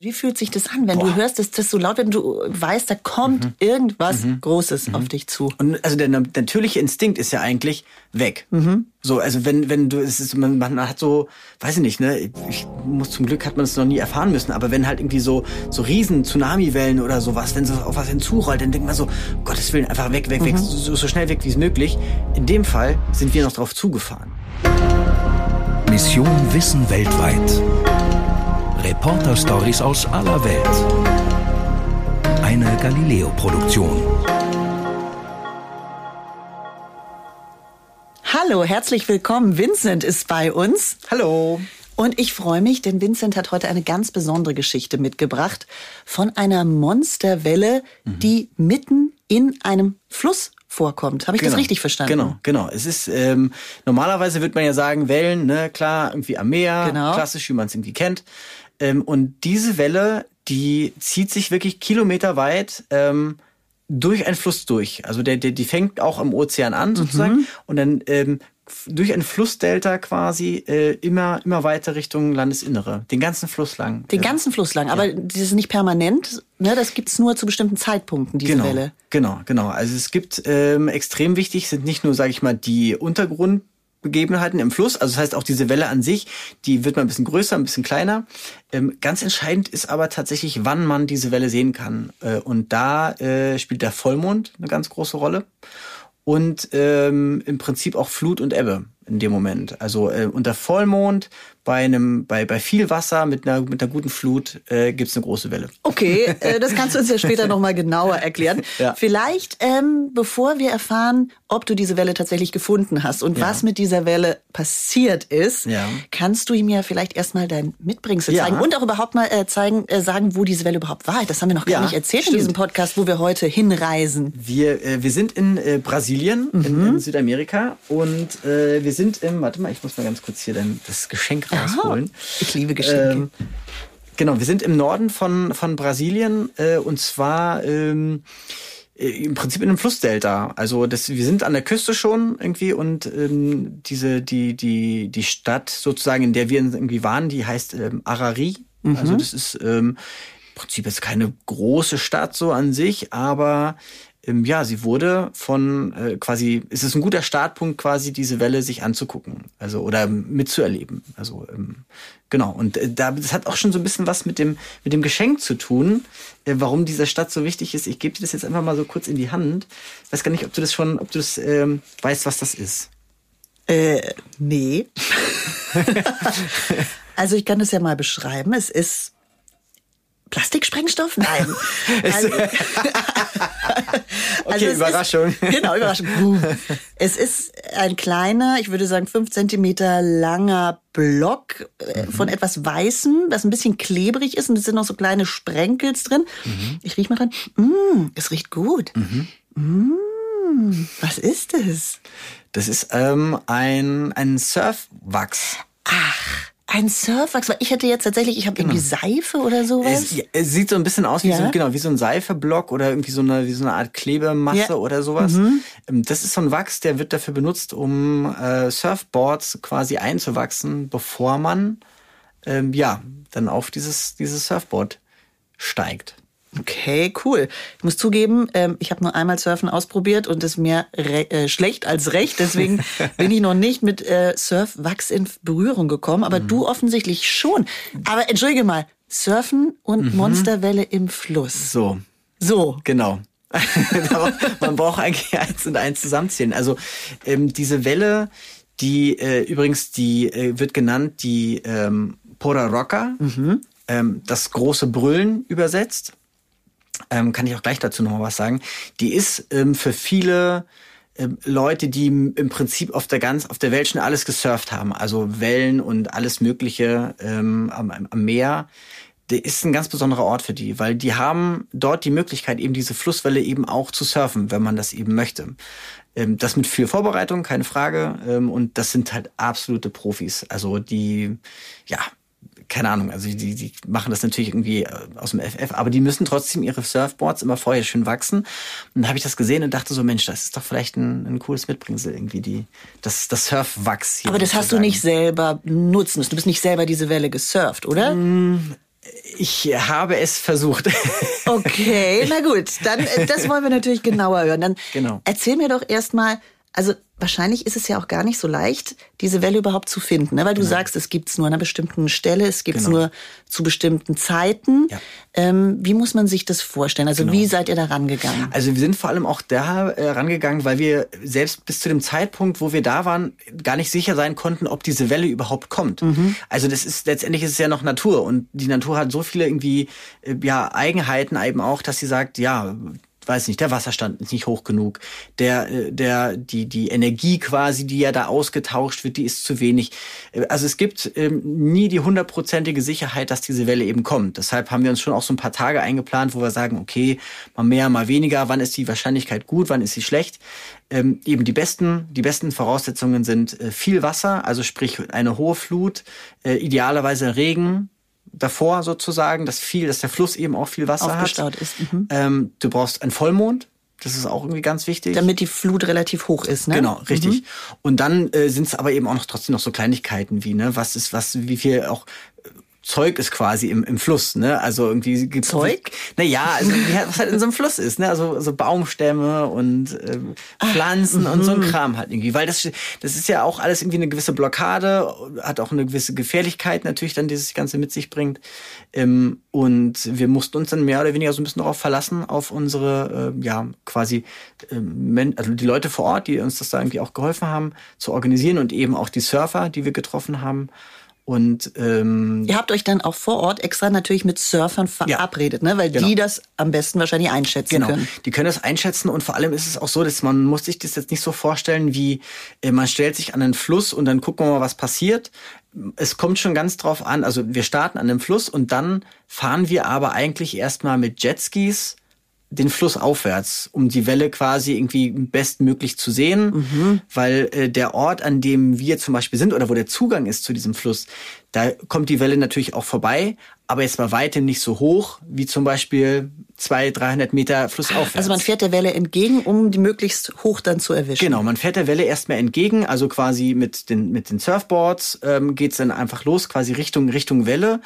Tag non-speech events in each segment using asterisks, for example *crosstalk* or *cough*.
Wie fühlt sich das an, wenn Boah. du hörst, dass das so laut, wenn du weißt, da kommt mhm. irgendwas mhm. Großes mhm. auf dich zu? Und also der natürliche Instinkt ist ja eigentlich weg. Mhm. So, also wenn wenn du es ist man, man hat so, weiß ich nicht, ne, ich muss zum Glück hat man es noch nie erfahren müssen, aber wenn halt irgendwie so so riesen Tsunamiwellen oder sowas, wenn so auf was hinzurollt, dann denkt man so, Gottes Willen, einfach weg, weg, weg, mhm. so, so schnell weg wie es möglich. In dem Fall sind wir noch drauf zugefahren. Mission Wissen weltweit. Reporter-Stories aus aller Welt. Eine Galileo-Produktion. Hallo, herzlich willkommen. Vincent ist bei uns. Hallo. Und ich freue mich, denn Vincent hat heute eine ganz besondere Geschichte mitgebracht von einer Monsterwelle, mhm. die mitten in einem Fluss vorkommt. Habe ich genau. das richtig verstanden? Genau, genau. Es ist ähm, normalerweise würde man ja sagen Wellen, ne, klar, irgendwie am Meer, genau. klassisch, wie man es irgendwie kennt. Ähm, und diese Welle, die zieht sich wirklich kilometerweit ähm, durch einen Fluss durch. Also der, der, die fängt auch am Ozean an sozusagen mhm. und dann ähm, durch ein Flussdelta quasi äh, immer immer weiter Richtung Landesinnere, den ganzen Fluss lang. Den ganzen Fluss lang, aber ja. das ist nicht permanent, ne? Das gibt's nur zu bestimmten Zeitpunkten diese genau, Welle. Genau, genau. Also es gibt ähm, extrem wichtig sind nicht nur sage ich mal die Untergrund Begebenheiten im Fluss. Also das heißt auch diese Welle an sich, die wird mal ein bisschen größer, ein bisschen kleiner. Ähm, ganz entscheidend ist aber tatsächlich, wann man diese Welle sehen kann. Äh, und da äh, spielt der Vollmond eine ganz große Rolle. Und ähm, im Prinzip auch Flut und Ebbe in dem Moment. Also äh, unter Vollmond bei einem, bei, bei viel Wasser mit einer, mit einer guten Flut äh, gibt es eine große Welle. Okay, äh, das kannst du uns ja *laughs* später nochmal genauer erklären. Ja. Vielleicht, ähm, bevor wir erfahren, ob du diese Welle tatsächlich gefunden hast und ja. was mit dieser Welle passiert ist, ja. kannst du ihm ja vielleicht erstmal dein Mitbringsel zeigen und auch überhaupt mal äh, zeigen, äh, sagen, wo diese Welle überhaupt war. Das haben wir noch gar nicht erzählt stimmt. in diesem Podcast, wo wir heute hinreisen. Wir, äh, wir sind in äh, Brasilien, mhm. in, in, Südamerika und äh, wir sind im, warte mal, ich muss mal ganz kurz hier dann das Geschenk rausholen. Ich liebe Geschenke. Ähm, genau, wir sind im Norden von, von Brasilien äh, und zwar ähm, äh, im Prinzip in einem Flussdelta. Also das, wir sind an der Küste schon irgendwie und ähm, diese die die die Stadt sozusagen, in der wir irgendwie waren, die heißt ähm, Arari. Mhm. Also das ist ähm, im Prinzip jetzt keine große Stadt so an sich, aber ähm, ja, sie wurde von äh, quasi, es ist ein guter Startpunkt, quasi diese Welle sich anzugucken, also oder mitzuerleben. Also ähm, genau. Und äh, da, das hat auch schon so ein bisschen was mit dem mit dem Geschenk zu tun, äh, warum dieser Stadt so wichtig ist. Ich gebe dir das jetzt einfach mal so kurz in die Hand. Ich weiß gar nicht, ob du das schon, ob du das ähm, weißt, was das ist. Äh, nee. *laughs* also ich kann das ja mal beschreiben. Es ist Plastiksprengstoff? Nein. *laughs* also, *laughs* *laughs* okay, also Überraschung. Ist, genau, Überraschung. Es ist ein kleiner, ich würde sagen fünf Zentimeter langer Block äh, mhm. von etwas Weißem, das ein bisschen klebrig ist und es sind noch so kleine Sprenkels drin. Mhm. Ich riech mal dran. Mm, es riecht gut. Mhm. Mm, was ist es? Das ist ähm, ein, ein Surfwachs. Ach. Ein Surfwachs, weil ich hätte jetzt tatsächlich, ich habe genau. irgendwie Seife oder sowas. Es, es, sieht so ein bisschen aus wie ja. so, genau, wie so ein Seifeblock oder irgendwie so eine, wie so eine Art Klebemasse ja. oder sowas. Mhm. Ähm, das ist so ein Wachs, der wird dafür benutzt, um äh, Surfboards quasi einzuwachsen, bevor man ähm, ja dann auf dieses, dieses Surfboard steigt. Okay, cool. Ich muss zugeben, ähm, ich habe nur einmal Surfen ausprobiert und es mir äh, schlecht als recht. Deswegen *laughs* bin ich noch nicht mit äh, Surfwachs in Berührung gekommen. Aber mhm. du offensichtlich schon. Aber entschuldige mal, Surfen und mhm. Monsterwelle im Fluss. So. So. Genau. *laughs* Man braucht eigentlich eins und eins zusammenzählen. Also ähm, diese Welle, die äh, übrigens, die äh, wird genannt die ähm, Pora Rocca, mhm. ähm, das große Brüllen übersetzt ähm, kann ich auch gleich dazu noch mal was sagen, die ist ähm, für viele ähm, Leute, die im Prinzip auf der ganz auf der Welt schon alles gesurft haben, also Wellen und alles Mögliche ähm, am, am Meer, der ist ein ganz besonderer Ort für die, weil die haben dort die Möglichkeit, eben diese Flusswelle eben auch zu surfen, wenn man das eben möchte. Ähm, das mit viel Vorbereitung, keine Frage. Ähm, und das sind halt absolute Profis. Also die, ja, keine Ahnung, also die, die machen das natürlich irgendwie äh, aus dem FF, aber die müssen trotzdem ihre Surfboards immer vorher schön wachsen. Und dann habe ich das gesehen und dachte so, Mensch, das ist doch vielleicht ein, ein cooles Mitbringsel irgendwie, die, das, das Surfwachs hier. Aber das hast du nicht selber nutzen müssen. Du bist nicht selber diese Welle gesurft, oder? Mm, Ich habe es versucht. Okay, *laughs* na gut, dann äh, das wollen wir natürlich genauer hören. Dann genau. erzähl mir doch erstmal, also wahrscheinlich ist es ja auch gar nicht so leicht, diese Welle überhaupt zu finden, ne? weil du ja. sagst, es gibt es nur an einer bestimmten Stelle, es gibt es genau. nur zu bestimmten Zeiten. Ja. Ähm, wie muss man sich das vorstellen? Also genau. wie seid ihr da rangegangen? Also wir sind vor allem auch da äh, rangegangen, weil wir selbst bis zu dem Zeitpunkt, wo wir da waren, gar nicht sicher sein konnten, ob diese Welle überhaupt kommt. Mhm. Also das ist letztendlich ist es ja noch Natur und die Natur hat so viele irgendwie äh, ja Eigenheiten eben auch, dass sie sagt, ja weiß nicht, der Wasserstand ist nicht hoch genug, der, äh, der, die, die Energie quasi, die ja da ausgetauscht wird, die ist zu wenig. Äh, also es gibt ähm, nie die hundertprozentige Sicherheit, dass diese Welle eben kommt. Deshalb haben wir uns schon auch so ein paar Tage eingeplant, wo wir sagen, okay, mal mehr, mal weniger, wann ist die Wahrscheinlichkeit gut, wann ist sie schlecht. Ähm, eben die besten, die besten Voraussetzungen sind äh, viel Wasser, also sprich eine hohe Flut, äh, idealerweise Regen, davor sozusagen, dass viel, dass der Fluss eben auch viel Wasser Aufgestaut hat. ist. Mhm. Ähm, du brauchst einen Vollmond. Das ist auch irgendwie ganz wichtig. Damit die Flut relativ hoch ist, ne? Genau, richtig. Mhm. Und dann äh, sind es aber eben auch noch trotzdem noch so Kleinigkeiten wie, ne, was ist, was, wie viel auch Zeug ist quasi im, im Fluss, ne? Also irgendwie gibt's Zeug? Naja, also was halt in so einem Fluss ist, ne? Also so Baumstämme und äh, Pflanzen Ach, und so ein mhm. Kram halt irgendwie. Weil das, das ist ja auch alles irgendwie eine gewisse Blockade, hat auch eine gewisse Gefährlichkeit natürlich dann, dieses Ganze mit sich bringt. Ähm, und wir mussten uns dann mehr oder weniger so ein bisschen darauf verlassen, auf unsere, äh, ja, quasi, äh, also die Leute vor Ort, die uns das da irgendwie auch geholfen haben, zu organisieren und eben auch die Surfer, die wir getroffen haben. Und ähm, ihr habt euch dann auch vor Ort extra natürlich mit Surfern verabredet, ja, ne? weil genau. die das am besten wahrscheinlich einschätzen genau. können. Die können das einschätzen und vor allem ist es auch so, dass man muss sich das jetzt nicht so vorstellen, wie äh, man stellt sich an einen Fluss und dann gucken wir mal, was passiert. Es kommt schon ganz drauf an. Also wir starten an einem Fluss und dann fahren wir aber eigentlich erstmal mit Jetskis den Fluss aufwärts, um die Welle quasi irgendwie bestmöglich zu sehen, mhm. weil äh, der Ort, an dem wir zum Beispiel sind oder wo der Zugang ist zu diesem Fluss, da kommt die Welle natürlich auch vorbei, aber jetzt bei weitem nicht so hoch wie zum Beispiel zwei, 300 Meter flussaufwärts. Also man fährt der Welle entgegen, um die möglichst hoch dann zu erwischen. Genau, man fährt der Welle erstmal entgegen, also quasi mit den, mit den Surfboards ähm, geht dann einfach los, quasi Richtung, Richtung Welle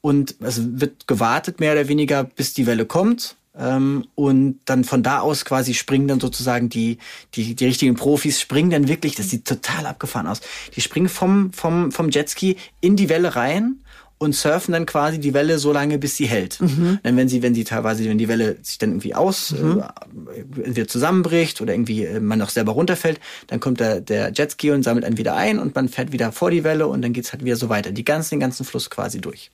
und es wird gewartet mehr oder weniger, bis die Welle kommt ähm, und dann von da aus quasi springen dann sozusagen die, die, die richtigen Profis springen dann wirklich, das sieht total abgefahren aus. Die springen vom, vom, vom Jetski in die Welle rein und surfen dann quasi die Welle so lange, bis sie hält. Mhm. Dann wenn sie, wenn sie teilweise, wenn die Welle sich dann irgendwie aus, mhm. äh, entweder zusammenbricht oder irgendwie äh, man auch selber runterfällt, dann kommt der, der Jetski und sammelt einen wieder ein und man fährt wieder vor die Welle und dann geht's halt wieder so weiter. Die ganzen, den ganzen Fluss quasi durch.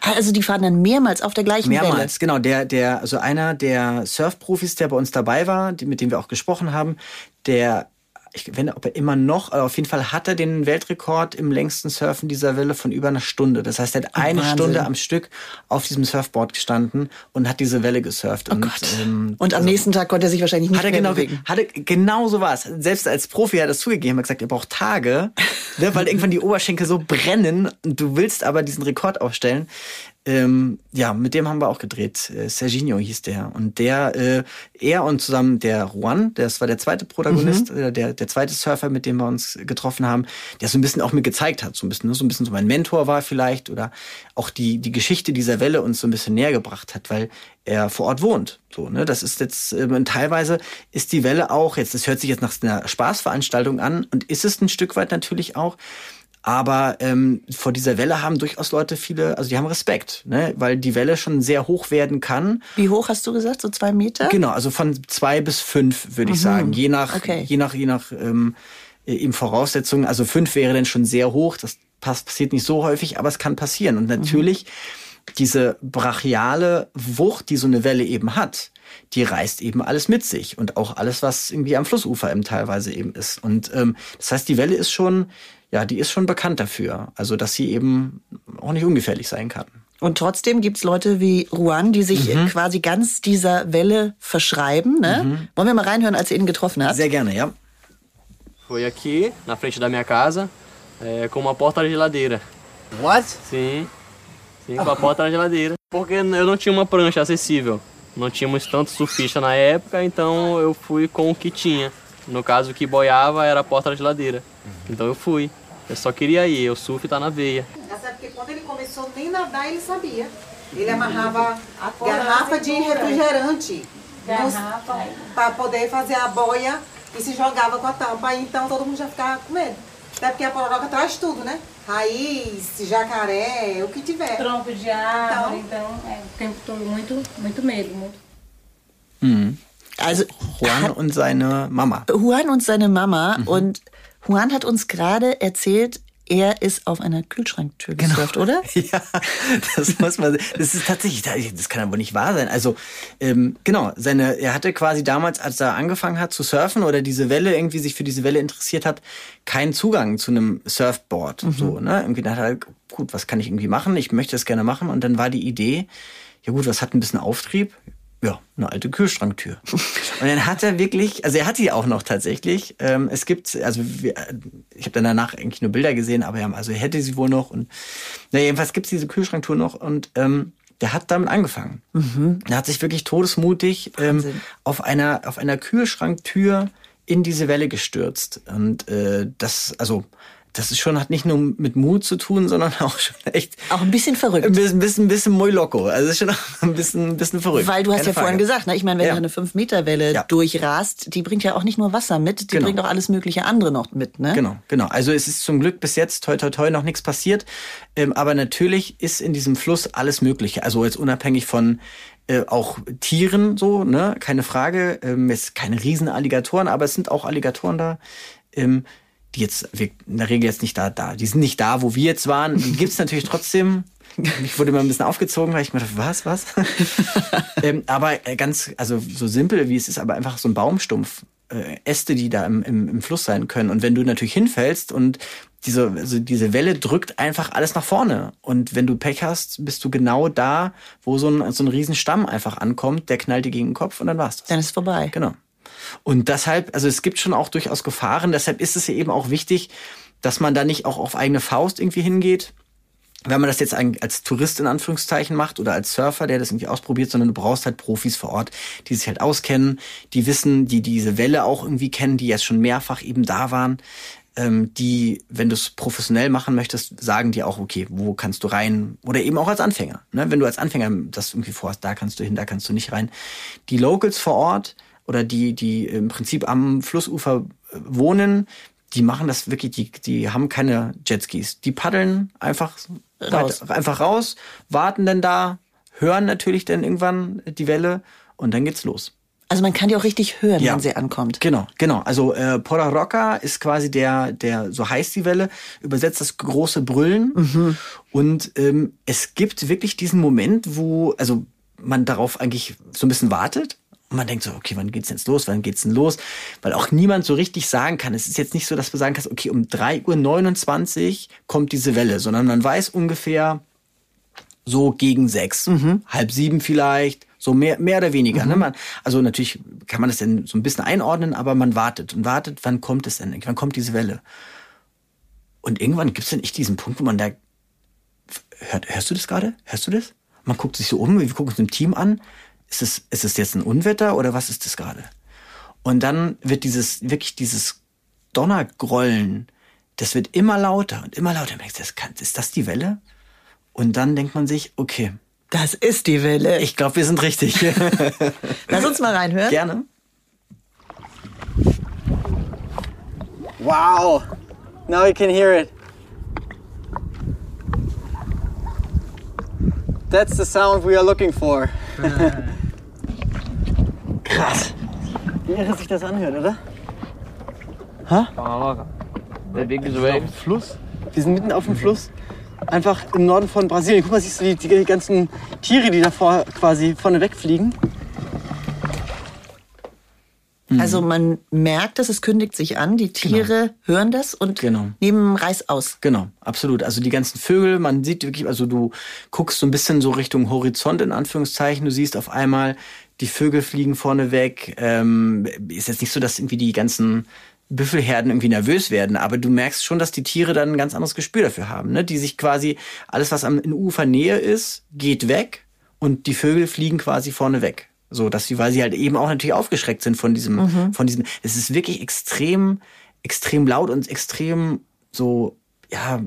Also die fahren dann mehrmals auf der gleichen mehrmals, Welle. Mehrmals, genau. Der, der, also einer der Surfprofis, der bei uns dabei war, mit dem wir auch gesprochen haben, der ich nicht, ob er immer noch, aber auf jeden Fall hat er den Weltrekord im längsten Surfen dieser Welle von über einer Stunde. Das heißt, er hat eine Wahnsinn. Stunde am Stück auf diesem Surfboard gestanden und hat diese Welle gesurft. Oh und, Gott. Ähm, und am also, nächsten Tag konnte er sich wahrscheinlich nicht hat er mehr genau, bewegen. Hatte genau so was. Selbst als Profi hat er das zugegeben, hat gesagt, er braucht Tage, ne, weil irgendwann die Oberschenkel so brennen und du willst aber diesen Rekord aufstellen. Ähm, ja, mit dem haben wir auch gedreht. Äh, Serginho hieß der. Und der, äh, er und zusammen der Juan, das war der zweite Protagonist, mhm. äh, der, der zweite Surfer, mit dem wir uns getroffen haben, der so ein bisschen auch mir gezeigt hat, so ein bisschen, ne, so ein bisschen so mein Mentor war vielleicht oder auch die, die Geschichte dieser Welle uns so ein bisschen näher gebracht hat, weil er vor Ort wohnt. So, ne, das ist jetzt, äh, teilweise ist die Welle auch, jetzt, das hört sich jetzt nach einer Spaßveranstaltung an und ist es ein Stück weit natürlich auch, aber ähm, vor dieser Welle haben durchaus Leute viele, also die haben Respekt, ne? weil die Welle schon sehr hoch werden kann. Wie hoch hast du gesagt? So zwei Meter? Genau, also von zwei bis fünf würde mhm. ich sagen, je nach, okay. je nach, je nach ähm, eben Voraussetzungen. Also fünf wäre dann schon sehr hoch. Das passiert nicht so häufig, aber es kann passieren. Und natürlich mhm. diese brachiale Wucht, die so eine Welle eben hat, die reißt eben alles mit sich und auch alles, was irgendwie am Flussufer eben teilweise eben ist. Und ähm, das heißt, die Welle ist schon ja, die ist schon bekannt dafür. Also, dass sie eben auch nicht ungefährlich sein kann. Und trotzdem gibt's Leute wie Juan, die sich mhm. quasi ganz dieser Welle verschreiben. Ne? Mhm. Wollen wir mal reinhören, als ihr ihn getroffen habt? Sehr gerne, ja. Foi aqui, na frente da minha casa, é, com uma porta da geladeira. What? Sim, sim, com a porta da geladeira. Porque eu não tinha uma prancha acessível. Não tínhamos tanto surfista na época, então eu fui com o que tinha. No caso, o que boiava era a porta da geladeira. Então eu fui. Eu só queria ir, o surf tá na veia. porque quando ele começou nem nadar ele sabia. Ele amarrava garrafa de refrigerante para poder fazer a boia e se jogava com a tampa. Aí então todo mundo já ficava com medo. Até porque a pororoca traz tudo, né? Raiz, jacaré, o que tiver. Tronco de árvore, então, então é o tempo todo muito, muito medo. Muito. Mhm. Also Juan und seine Mama. Juan und seine Mama. Mhm. Und Juan hat uns gerade erzählt, er ist auf einer Kühlschranktür genau. gesurft, oder? *laughs* Ja, das muss man. Das ist tatsächlich, das kann aber nicht wahr sein. Also ähm, genau, seine, er hatte quasi damals, als er angefangen hat zu surfen oder diese Welle irgendwie sich für diese Welle interessiert hat, keinen Zugang zu einem Surfboard. Mhm. So, ne? Irgendwie dachte er, gut, was kann ich irgendwie machen? Ich möchte das gerne machen. Und dann war die Idee, ja gut, was hat ein bisschen Auftrieb? Ja, eine alte Kühlschranktür. Und dann hat er wirklich, also er hat die auch noch tatsächlich. Ähm, es gibt, also wir, ich habe dann danach eigentlich nur Bilder gesehen, aber ja, also er hätte sie wohl noch. Und na, jedenfalls gibt's diese Kühlschranktür noch und ähm, der hat damit angefangen. Mhm. Er hat sich wirklich todesmutig ähm, auf einer auf einer Kühlschranktür in diese Welle gestürzt. Und äh, das, also das ist schon, hat nicht nur mit Mut zu tun, sondern *laughs* auch schon echt. Auch ein bisschen verrückt. Ein bisschen, bisschen, bisschen muy loco. Also ist schon auch ein bisschen, ein bisschen verrückt. Weil du hast Keine ja Frage. vorhin gesagt, ne? ich meine, wenn ja. du eine 5-Meter-Welle ja. durchrast, die bringt ja auch nicht nur Wasser mit, die genau. bringt auch alles mögliche andere noch mit, ne? Genau, genau. Also es ist zum Glück bis jetzt, toi, toi, toi, noch nichts passiert. Ähm, aber natürlich ist in diesem Fluss alles Mögliche. Also jetzt unabhängig von äh, auch Tieren so, ne, keine Frage. Ähm, es keine Riesenalligatoren, aber es sind auch Alligatoren da. Ähm, die jetzt in der Regel jetzt nicht da, da, die sind nicht da, wo wir jetzt waren. Die gibt's natürlich trotzdem. Ich wurde immer ein bisschen aufgezogen, weil ich mir dachte, was, was? *laughs* ähm, aber äh, ganz, also so simpel wie es ist, aber einfach so ein Baumstumpf, äh, Äste, die da im, im, im Fluss sein können. Und wenn du natürlich hinfällst und diese, also diese Welle drückt einfach alles nach vorne. Und wenn du Pech hast, bist du genau da, wo so ein, so ein Riesenstamm einfach ankommt, der knallt dir gegen den Kopf und dann war's das. Dann ist vorbei. Genau. Und deshalb, also es gibt schon auch durchaus Gefahren, deshalb ist es ja eben auch wichtig, dass man da nicht auch auf eigene Faust irgendwie hingeht. Wenn man das jetzt als Tourist in Anführungszeichen macht oder als Surfer, der das irgendwie ausprobiert, sondern du brauchst halt Profis vor Ort, die sich halt auskennen, die wissen, die diese Welle auch irgendwie kennen, die jetzt schon mehrfach eben da waren, ähm, die, wenn du es professionell machen möchtest, sagen dir auch, okay, wo kannst du rein? Oder eben auch als Anfänger. Ne? Wenn du als Anfänger das irgendwie vorhast, da kannst du hin, da kannst du nicht rein. Die Locals vor Ort, oder die, die im Prinzip am Flussufer äh, wohnen, die machen das wirklich, die, die haben keine Jetskis. Die paddeln einfach raus. Weit, einfach raus, warten dann da, hören natürlich dann irgendwann die Welle und dann geht's los. Also man kann die auch richtig hören, ja. wenn sie ankommt. Genau, genau. Also äh, Porra Roca ist quasi der, der, so heißt die Welle, übersetzt das große Brüllen. Mhm. Und ähm, es gibt wirklich diesen Moment, wo, also man darauf eigentlich so ein bisschen wartet und man denkt so, okay, wann geht's jetzt los? Wann geht's denn los? Weil auch niemand so richtig sagen kann. Es ist jetzt nicht so, dass du sagen kannst, okay, um 3.29 Uhr kommt diese Welle, sondern man weiß ungefähr so gegen sechs, mhm. halb sieben vielleicht, so mehr, mehr oder weniger. Ne? Mhm. Ne? Man, also natürlich kann man das dann so ein bisschen einordnen, aber man wartet und wartet, wann kommt es denn? Wann kommt diese Welle? Und irgendwann gibt's dann echt diesen Punkt, wo man da, hört, hörst du das gerade? Hörst du das? Man guckt sich so um, wir gucken uns im Team an ist es, ist es jetzt ein Unwetter oder was ist das gerade? Und dann wird dieses, wirklich dieses Donnergrollen, das wird immer lauter und immer lauter. Ist das die Welle? Und dann denkt man sich, okay. Das ist die Welle. Ich glaube, wir sind richtig. *laughs* Lass uns mal reinhören. Gerne. Wow. Now you can hear it. That's the sound we are looking for. Krass. Wie irre sich das anhört, oder? Ha? Der Weg ist dem Fluss. Wir sind mitten auf dem Fluss. Einfach im Norden von Brasilien. Guck mal, siehst du die, die ganzen Tiere, die davor quasi vorne wegfliegen? Mhm. Also man merkt dass es kündigt sich an, die Tiere genau. hören das und genau. nehmen Reis aus. Genau, absolut. Also die ganzen Vögel, man sieht wirklich, also du guckst so ein bisschen so Richtung Horizont in Anführungszeichen, du siehst auf einmal, die Vögel fliegen vorne weg. Ähm, ist jetzt nicht so, dass irgendwie die ganzen Büffelherden irgendwie nervös werden, aber du merkst schon, dass die Tiere dann ein ganz anderes Gespür dafür haben, ne? Die sich quasi alles, was am in Ufernähe ist, geht weg und die Vögel fliegen quasi vorne weg. So, dass sie, weil sie halt eben auch natürlich aufgeschreckt sind von diesem, mhm. von diesem, es ist wirklich extrem, extrem laut und extrem so, ja,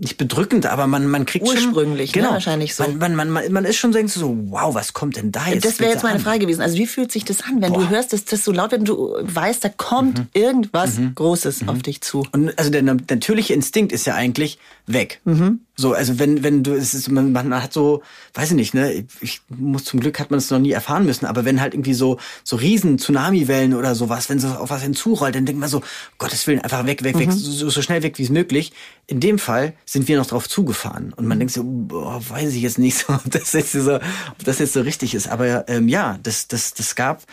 nicht bedrückend, aber man, man kriegt Ursprünglich, schon, ne, wahrscheinlich so. Man, man, man, man ist schon so, wow, was kommt denn da jetzt? Das wäre jetzt meine an? Frage gewesen. Also wie fühlt sich das an, wenn Boah. du hörst, dass das so laut wird und du weißt, da kommt mhm. irgendwas mhm. Großes mhm. auf dich zu? Und also der natürliche Instinkt ist ja eigentlich weg. Mhm. So, also wenn, wenn du, es ist, man, man hat so, weiß ich nicht, ne, ich muss zum Glück hat man es noch nie erfahren müssen, aber wenn halt irgendwie so, so riesen Tsunami-Wellen oder sowas, wenn so auf was hinzurollt, dann denkt man so, Gottes Willen, einfach weg, weg, weg, mhm. so, so schnell weg wie es möglich. In dem Fall sind wir noch drauf zugefahren und man denkt so, boah, weiß ich jetzt nicht so, *laughs* ob das jetzt so, ob das jetzt so richtig ist. Aber ähm, ja, das, das, das gab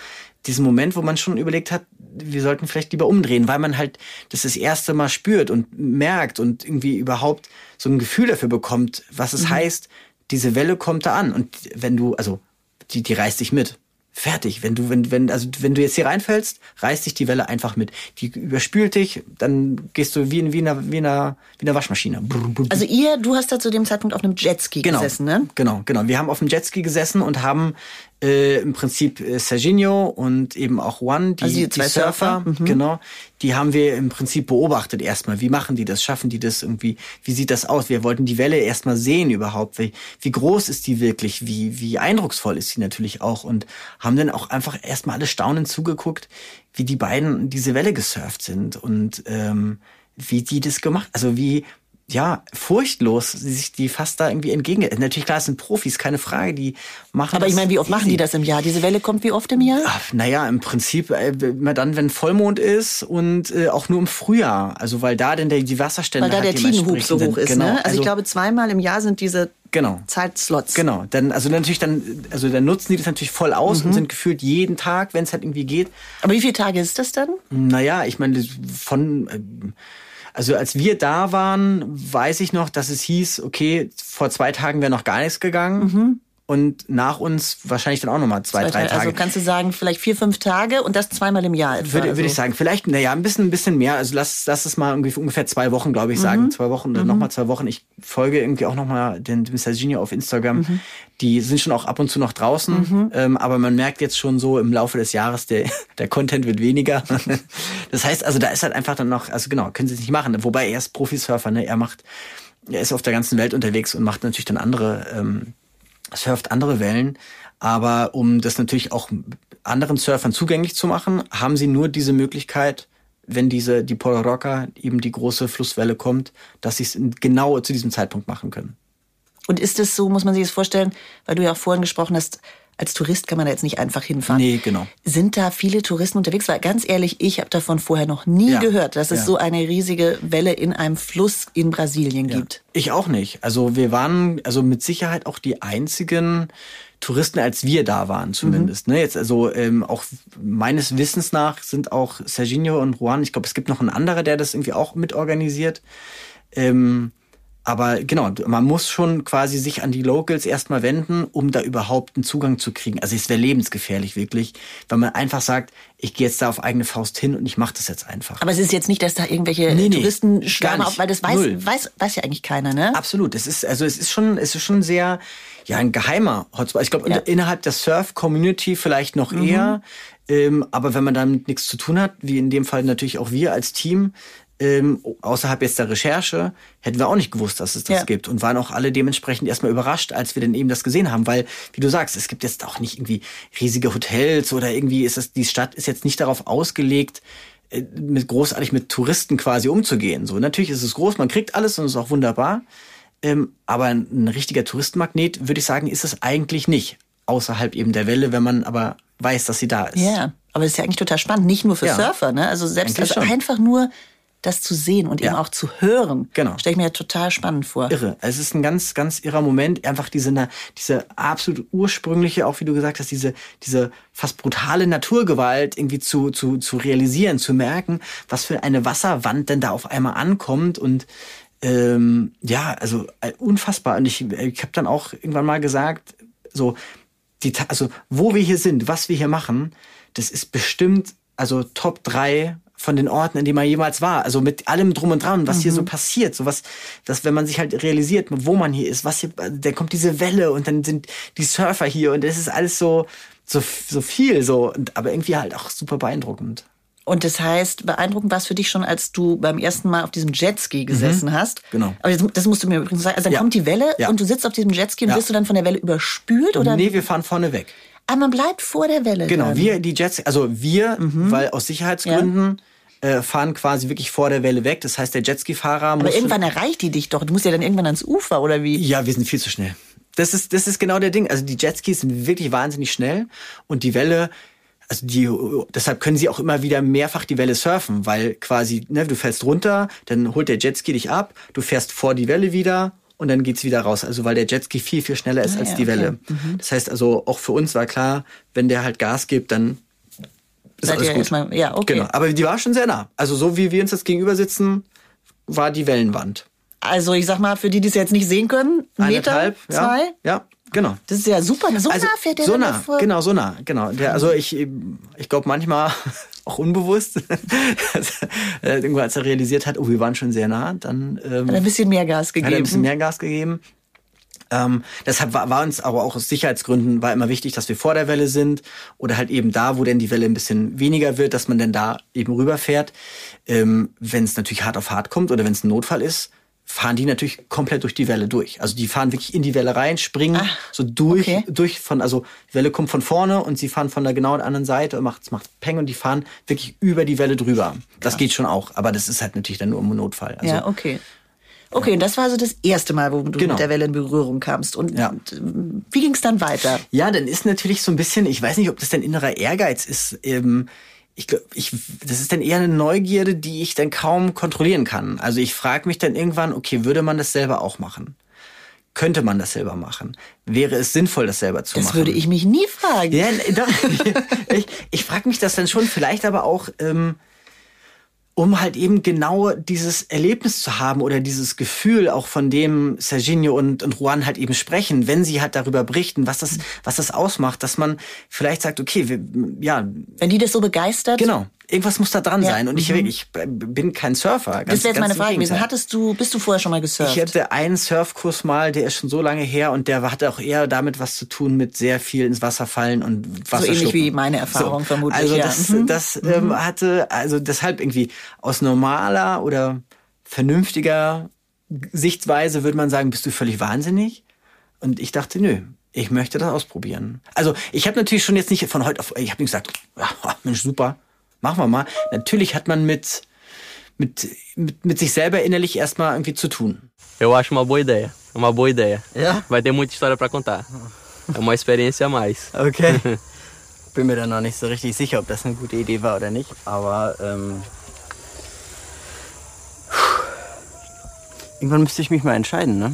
diesen Moment, wo man schon überlegt hat, wir sollten vielleicht lieber umdrehen, weil man halt das das erste Mal spürt und merkt und irgendwie überhaupt so ein Gefühl dafür bekommt, was es mhm. heißt, diese Welle kommt da an. Und wenn du, also die, die reißt dich mit. Fertig. Wenn du, wenn, wenn, also wenn du jetzt hier reinfällst, reißt dich die Welle einfach mit. Die überspült dich, dann gehst du wie in, wie in, einer, wie in, einer, wie in einer Waschmaschine. Also ihr, du hast da zu dem Zeitpunkt auf einem Jetski genau, gesessen, ne? Genau, genau. Wir haben auf dem Jetski gesessen und haben äh, im Prinzip äh, Serginho und eben auch Juan, die, also die, die Surfer, Surfer mhm. genau, die haben wir im Prinzip beobachtet erstmal. Wie machen die das? Schaffen die das irgendwie? Wie sieht das aus? Wir wollten die Welle erstmal sehen überhaupt. Wie, wie groß ist die wirklich? Wie, wie eindrucksvoll ist sie natürlich auch? Und haben dann auch einfach erstmal alle staunend zugeguckt, wie die beiden diese Welle gesurft sind und ähm, wie die das gemacht, also wie ja, furchtlos sich die fast da irgendwie entgegen. Natürlich, klar, es sind Profis, keine Frage, die machen Aber ich meine, wie oft machen die das im Jahr? Diese Welle kommt wie oft im Jahr? Ach, naja, im Prinzip äh, immer dann, wenn Vollmond ist und äh, auch nur im Frühjahr. Also weil da denn der, die Wasserstände Weil da halt der Tidenhub so hoch ist, genau. ne? Also, also ich glaube, zweimal im Jahr sind diese genau. Zeitslots. Genau. Dann, also natürlich dann, also dann nutzen die das natürlich voll aus mhm. und sind gefühlt jeden Tag, wenn es halt irgendwie geht. Aber wie viele Tage ist das dann? Naja, ich meine, von... Äh, also als wir da waren, weiß ich noch, dass es hieß, okay, vor zwei Tagen wäre noch gar nichts gegangen. Mhm und nach uns wahrscheinlich dann auch nochmal zwei, zwei drei Tage. Also kannst du sagen, vielleicht vier, fünf Tage und das zweimal im Jahr etwa. Würde, also. würde ich sagen, vielleicht, naja, ein bisschen, ein bisschen mehr. Also lass, lass es mal ungefähr, ungefähr zwei Wochen, glaube ich, sagen. Mhm. Zwei Wochen oder mhm. nochmal zwei Wochen. Ich folge irgendwie auch nochmal den, den Serginho auf Instagram. Mhm. Die sind schon auch ab und zu noch draußen, mhm. ähm, aber man merkt jetzt schon so im Laufe des Jahres, der, *laughs* der Content wird weniger. *laughs* das heißt, also da ist halt einfach dann noch, also genau, können sie es nicht machen. Wobei er ist Profisurfer, ne? Er macht, er ist auf der ganzen Welt unterwegs und macht natürlich dann andere, ähm, surft andere Wellen. Aber um das natürlich auch anderen Surfern zugänglich zu machen, haben sie nur diese Möglichkeit, wenn diese, die Polo Roca, eben die große Flusswelle kommt, dass sie es genau zu diesem Zeitpunkt machen können. Und ist es so, muss man sich das vorstellen, weil du ja auch vorhin gesprochen hast, als Tourist kann man da jetzt nicht einfach hinfahren. Nee, genau. Sind da viele Touristen unterwegs? Weil ganz ehrlich, ich habe davon vorher noch nie ja. gehört, dass es ja. so eine riesige Welle in einem Fluss in Brasilien ja. gibt. Ich auch nicht. Also wir waren also mit Sicherheit auch die einzigen Touristen, als wir da waren zumindest. Mhm. Ne, jetzt also ähm, auch meines Wissens nach sind auch Serginho und Juan, ich glaube, es gibt noch einen anderer, der das irgendwie auch mitorganisiert. Ähm, aber genau, man muss schon quasi sich an die Locals erstmal wenden, um da überhaupt einen Zugang zu kriegen. Also es wäre lebensgefährlich wirklich, wenn man einfach sagt, ich gehe jetzt da auf eigene Faust hin und ich mache das jetzt einfach. Aber es ist jetzt nicht, dass da irgendwelche nee, nee, Touristen schwärmen, weil das weiß, weiß, weiß ja eigentlich keiner, ne? Absolut. Es ist, also es ist schon, es ist schon sehr, ja, ein geheimer Hotspot. Ich glaube, ja. innerhalb der Surf-Community vielleicht noch mhm. eher. Ähm, aber wenn man damit nichts zu tun hat, wie in dem Fall natürlich auch wir als Team, ähm, außerhalb jetzt der Recherche, hätten wir auch nicht gewusst, dass es das ja. gibt und waren auch alle dementsprechend erstmal überrascht, als wir dann eben das gesehen haben, weil, wie du sagst, es gibt jetzt auch nicht irgendwie riesige Hotels oder irgendwie ist es, die Stadt ist jetzt nicht darauf ausgelegt, äh, mit großartig mit Touristen quasi umzugehen. So, natürlich ist es groß, man kriegt alles und es ist auch wunderbar. Ähm, aber ein richtiger Touristenmagnet, würde ich sagen, ist es eigentlich nicht. Außerhalb eben der Welle, wenn man aber weiß, dass sie da ist. Ja, aber es ist ja eigentlich total spannend, nicht nur für ja. Surfer, ne? Also selbst also einfach nur das zu sehen und ja. eben auch zu hören, genau. stelle ich mir ja total spannend vor. Irre. Es ist ein ganz, ganz irrer Moment. Einfach diese, diese absolut ursprüngliche, auch wie du gesagt hast, diese, diese fast brutale Naturgewalt irgendwie zu, zu, zu realisieren, zu merken, was für eine Wasserwand denn da auf einmal ankommt und ähm, ja, also äh, unfassbar. Und ich, ich habe dann auch irgendwann mal gesagt, so, die, also wo wir hier sind, was wir hier machen, das ist bestimmt also Top 3 von den Orten, in denen man jemals war. Also mit allem drum und dran, was mhm. hier so mhm. passiert. So was, dass wenn man sich halt realisiert, wo man hier ist, was hier, dann kommt diese Welle und dann sind die Surfer hier und es ist alles so, so, so viel, so, aber irgendwie halt auch super beeindruckend. Und das heißt, beeindruckend war es für dich schon, als du beim ersten Mal auf diesem Jetski gesessen mhm. hast. Genau. Aber das, das, musst du mir übrigens sagen. Also dann ja. kommt die Welle ja. und du sitzt auf diesem Jetski und ja. wirst du dann von der Welle überspült? Oder? Nee, wir fahren vorne weg. Aber man bleibt vor der Welle. Genau, dann. wir, die Jets, also wir, mhm. weil aus Sicherheitsgründen, äh, fahren quasi wirklich vor der Welle weg. Das heißt, der Jetski-Fahrer muss. Aber irgendwann erreicht die dich doch. Du musst ja dann irgendwann ans Ufer, oder wie? Ja, wir sind viel zu schnell. Das ist, das ist genau der Ding. Also die Jetskis sind wirklich wahnsinnig schnell und die Welle also die, deshalb können sie auch immer wieder mehrfach die Welle surfen, weil quasi, ne, du fährst runter, dann holt der Jetski dich ab, du fährst vor die Welle wieder und dann geht's wieder raus. Also weil der Jetski viel, viel schneller ist ah, als ja, die Welle. Mhm. Das heißt also, auch für uns war klar, wenn der halt Gas gibt, dann ist Seid alles gut. Erstmal, ja, okay. Genau. Aber die war schon sehr nah. Also so wie wir uns jetzt gegenüber sitzen, war die Wellenwand. Also ich sag mal, für die, die es jetzt nicht sehen können, Meter, zwei? Ja, ja, Genau. Das ist ja super. So also, nah fährt der So nah, vor. genau, so nah. Genau. Der, also ich, ich glaube manchmal auch unbewusst, *laughs* irgendwann als er realisiert hat, oh, wir waren schon sehr nah, dann ähm, hat er ein bisschen mehr Gas gegeben. Hat ein bisschen mehr Gas gegeben. Ähm, deshalb war, war uns aber auch aus Sicherheitsgründen war immer wichtig, dass wir vor der Welle sind oder halt eben da, wo denn die Welle ein bisschen weniger wird, dass man dann da eben rüberfährt. Ähm, wenn es natürlich hart auf hart kommt oder wenn es ein Notfall ist, fahren die natürlich komplett durch die Welle durch. Also die fahren wirklich in die Welle rein, springen Ach, so durch, okay. durch von, also die Welle kommt von vorne und sie fahren von der genauen anderen Seite und macht, macht Peng und die fahren wirklich über die Welle drüber. Das Krass. geht schon auch, aber das ist halt natürlich dann nur im Notfall. Also, ja, okay. Okay, und das war also das erste Mal, wo du genau. mit der Welle in Berührung kamst. Und ja. wie ging es dann weiter? Ja, dann ist natürlich so ein bisschen, ich weiß nicht, ob das dein innerer Ehrgeiz ist, eben ich glaube, ich, das ist dann eher eine Neugierde, die ich dann kaum kontrollieren kann. Also ich frage mich dann irgendwann, okay, würde man das selber auch machen? Könnte man das selber machen? Wäre es sinnvoll, das selber zu das machen? Das würde ich mich nie fragen. Ja, doch, *laughs* ich ich frage mich das dann schon, vielleicht aber auch, ähm, um halt eben genau dieses Erlebnis zu haben oder dieses Gefühl, auch von dem Serginho und, und Juan halt eben sprechen, wenn sie halt darüber berichten, was das, was das ausmacht, dass man vielleicht sagt, okay, wir, ja. Wenn die das so begeistert. Genau irgendwas muss da dran ja. sein. Und ich, mhm. ich bin kein Surfer. Ganz, das wäre jetzt meine Frage gewesen. Hattest du, bist du vorher schon mal gesurft? Ich hatte einen Surfkurs mal, der ist schon so lange her und der hatte auch eher damit was zu tun mit sehr viel ins Wasser fallen und Wasser So ähnlich wie meine Erfahrung so. vermutlich. Also das, ja. das mhm. ähm, hatte, also deshalb irgendwie aus normaler oder vernünftiger Sichtweise würde man sagen, bist du völlig wahnsinnig? Und ich dachte, nö, ich möchte das ausprobieren. Also ich habe natürlich schon jetzt nicht von heute auf, ich habe nicht gesagt, ja, *laughs* Mensch, super, machen wir mal. Natürlich hat man mit, mit, mit, mit sich selber innerlich erstmal irgendwie zu tun. Eu acho uma boa ideia. Uma boa ideia. Ja? Vai ter muita história para contar. É uma experiência a mais. Okay. *laughs* Bin mir da noch nicht so richtig sicher, ob das eine gute Idee war oder nicht. Aber ähm, irgendwann müsste ich mich mal entscheiden, ne?